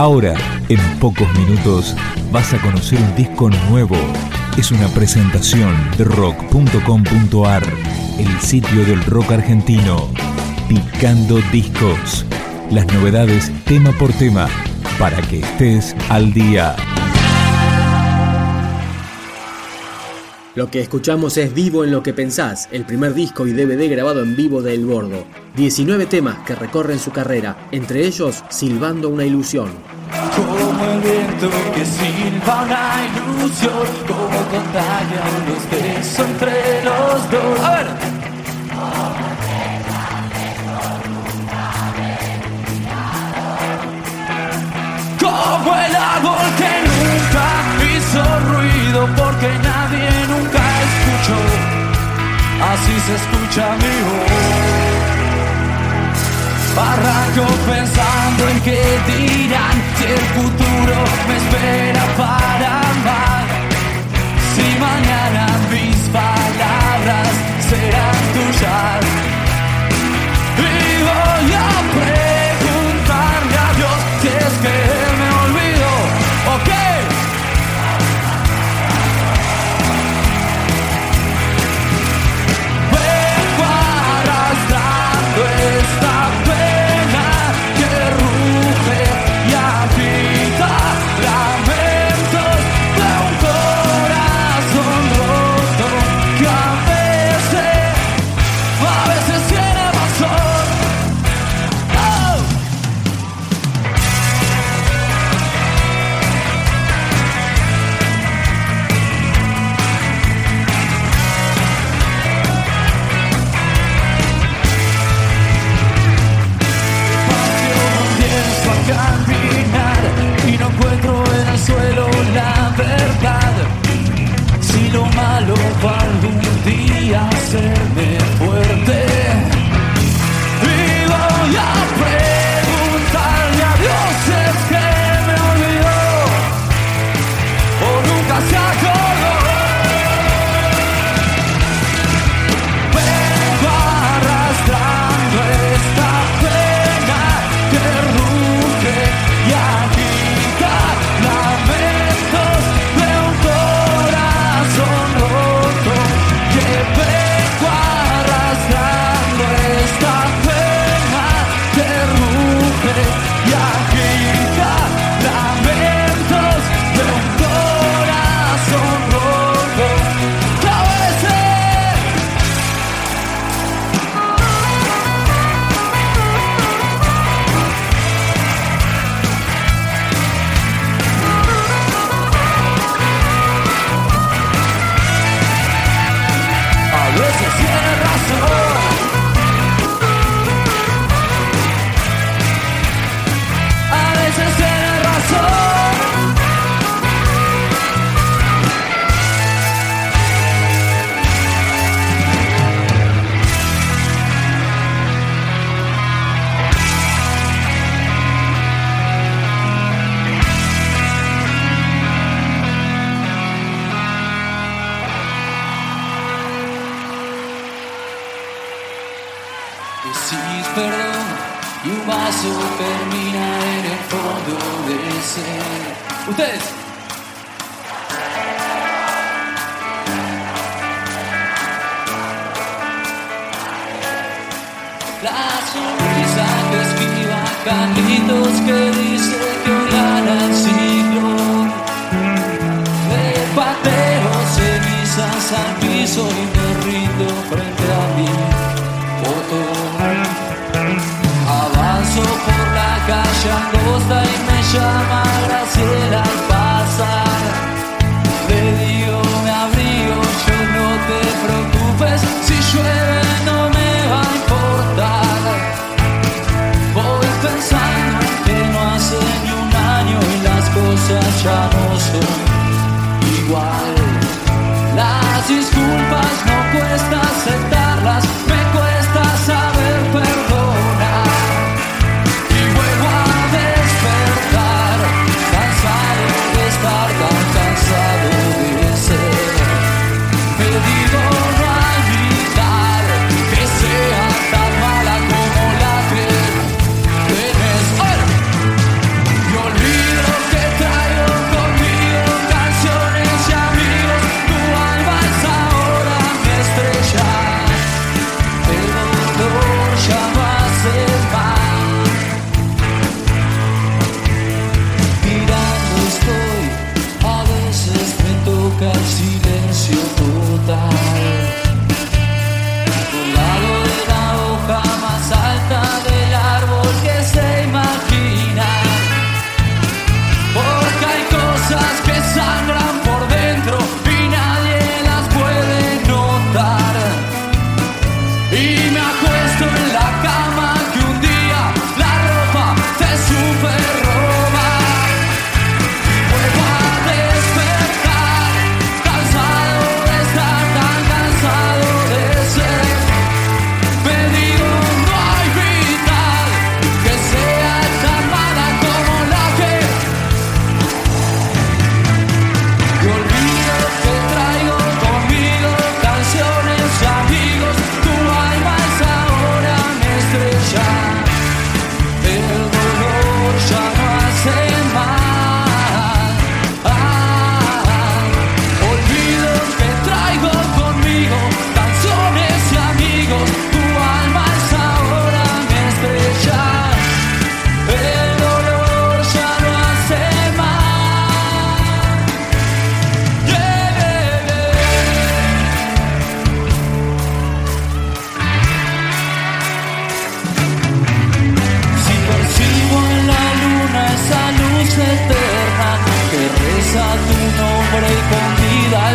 Ahora, en pocos minutos, vas a conocer un disco nuevo. Es una presentación de rock.com.ar, el sitio del rock argentino. Picando discos. Las novedades tema por tema, para que estés al día. Lo que escuchamos es Vivo en lo que pensás, el primer disco y DVD grabado en vivo de El Bordo. 19 temas que recorren su carrera, entre ellos Silbando una ilusión. Como el viento que silba una ilusión, como contagian los besos entre los dos. A ver. Como el árbol que nunca hizo ruido porque nadie nunca escuchó. Así se escucha mi voz. Arranco pensando en qué dirán si el futuro me lo malo va algún día a hacerme fuerte. Y voy a Decís perdón y un vaso termina en el fondo del ser. Ustedes. La sonrisa que esquiva Carlitos que dice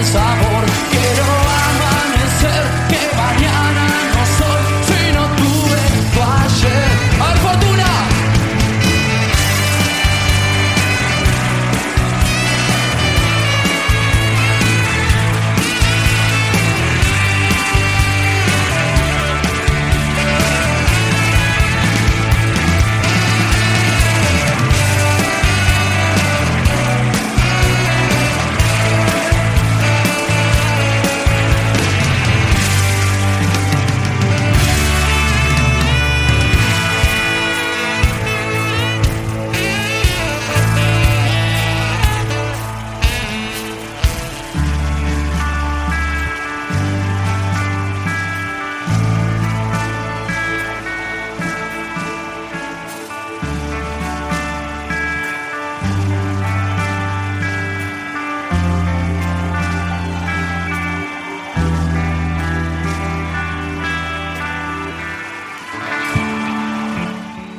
sabor.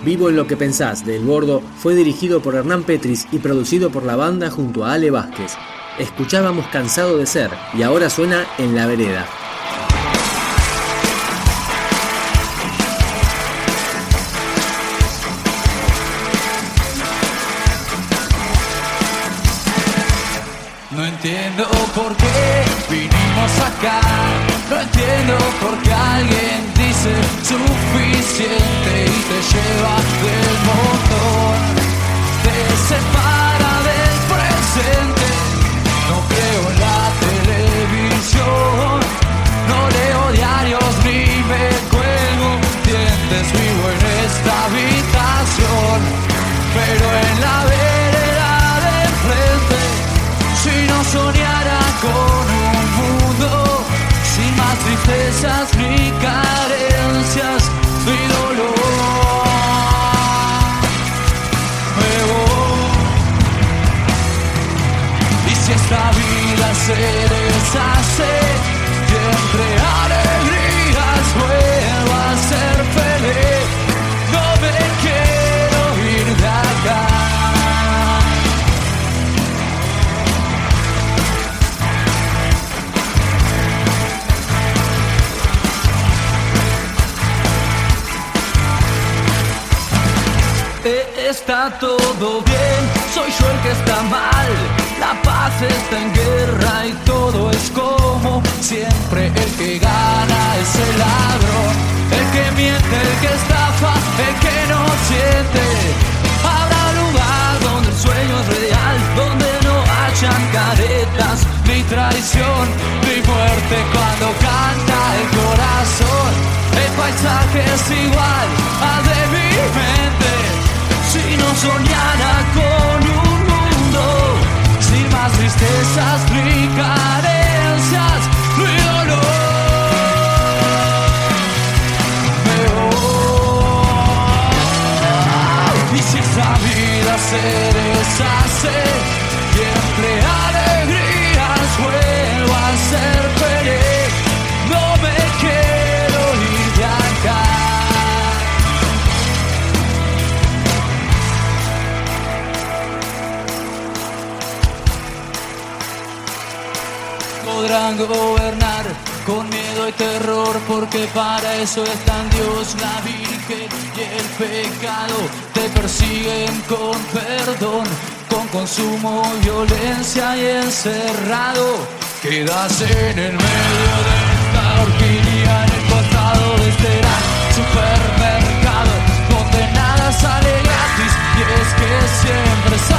Vivo en lo que pensás de El Bordo fue dirigido por Hernán Petris y producido por la banda junto a Ale Vázquez. Escuchábamos Cansado de Ser y ahora suena En la Vereda. No entiendo por qué vinimos acá. No entiendo por qué alguien suficiente y te lleva del motor. Te separa Está todo bien, soy yo el que está mal. La paz está en guerra y todo es como siempre. El que gana es el ladrón, el que miente, el que estafa, el que no siente. Habrá lugar donde el sueño es real, donde no hayan caretas, ni traición, ni muerte cuando canta el corazón. El paisaje es igual al de mi podrán gobernar con miedo y terror, porque para eso están Dios, la Virgen y el pecado. Te persiguen con perdón, con consumo, violencia y encerrado. Quedas en el medio de esta horquilla, en el costado de este gran supermercado, donde nada sale gratis. Y es que siempre es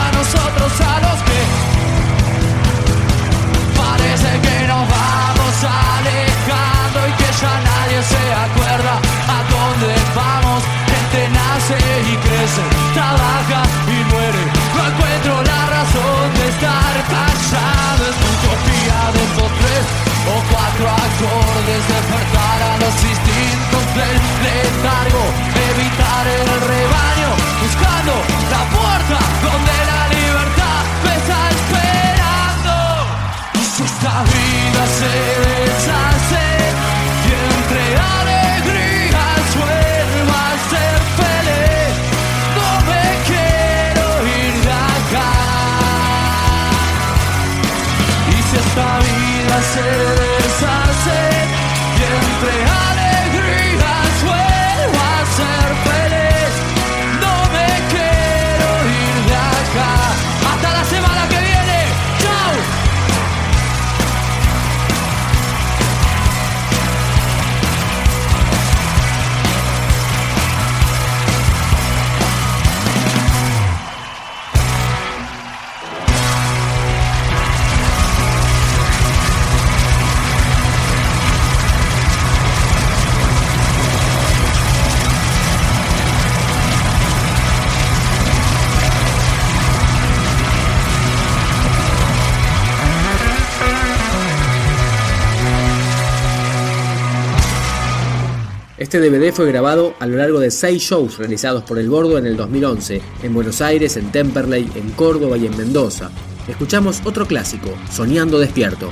Este DVD fue grabado a lo largo de seis shows realizados por El Bordo en el 2011, en Buenos Aires, en Temperley, en Córdoba y en Mendoza. Escuchamos otro clásico, Soñando Despierto.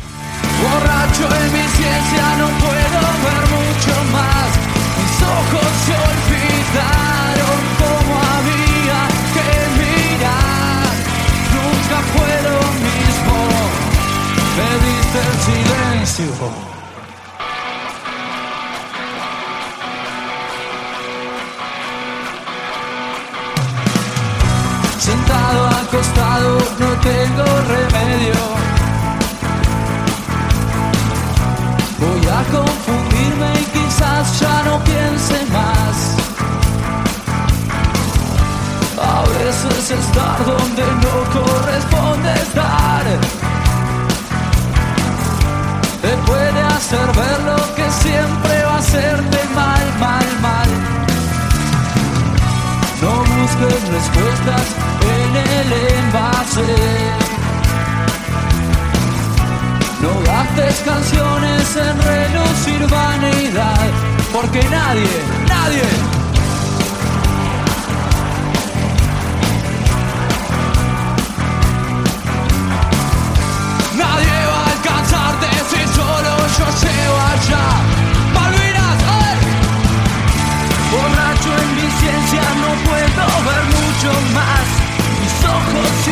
Borracho mi ciencia, no puedo ver mucho más. Mis ojos se olvidaron como había que mirar. Nunca fue lo mismo, me el silencio. No tengo remedio. Voy a confundirme y quizás ya no piense más. A veces estar donde no corresponde estar. Te puede hacer ver lo que siempre va a hacerte mal, mal, mal. No busques respuestas canciones en relucir vanidad, porque nadie, nadie Nadie va a alcanzarte si solo yo llego allá. Malvinas, ¡ay! Borracho en mi ciencia no puedo ver mucho más. Mis ojos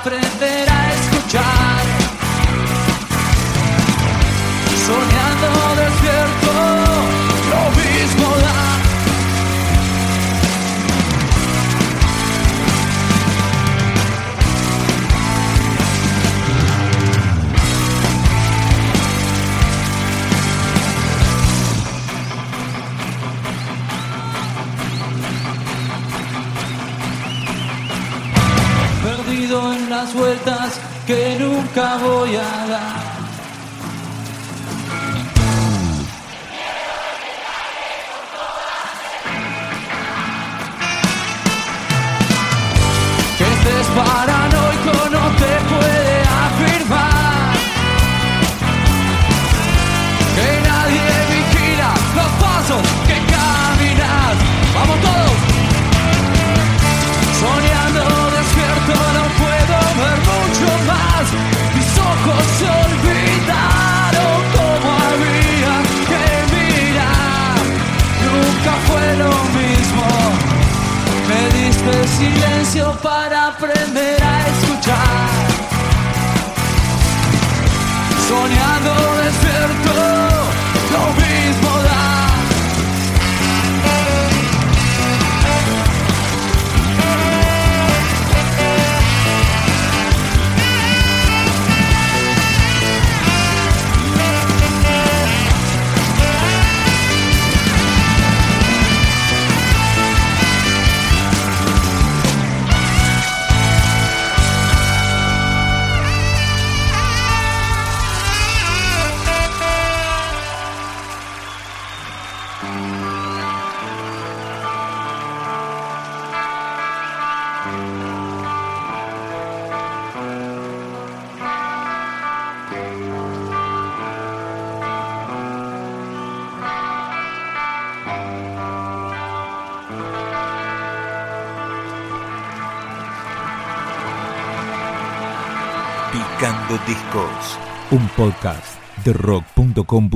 para Soñando despierto, lo mismo Picando Discos, un podcast de rock.com.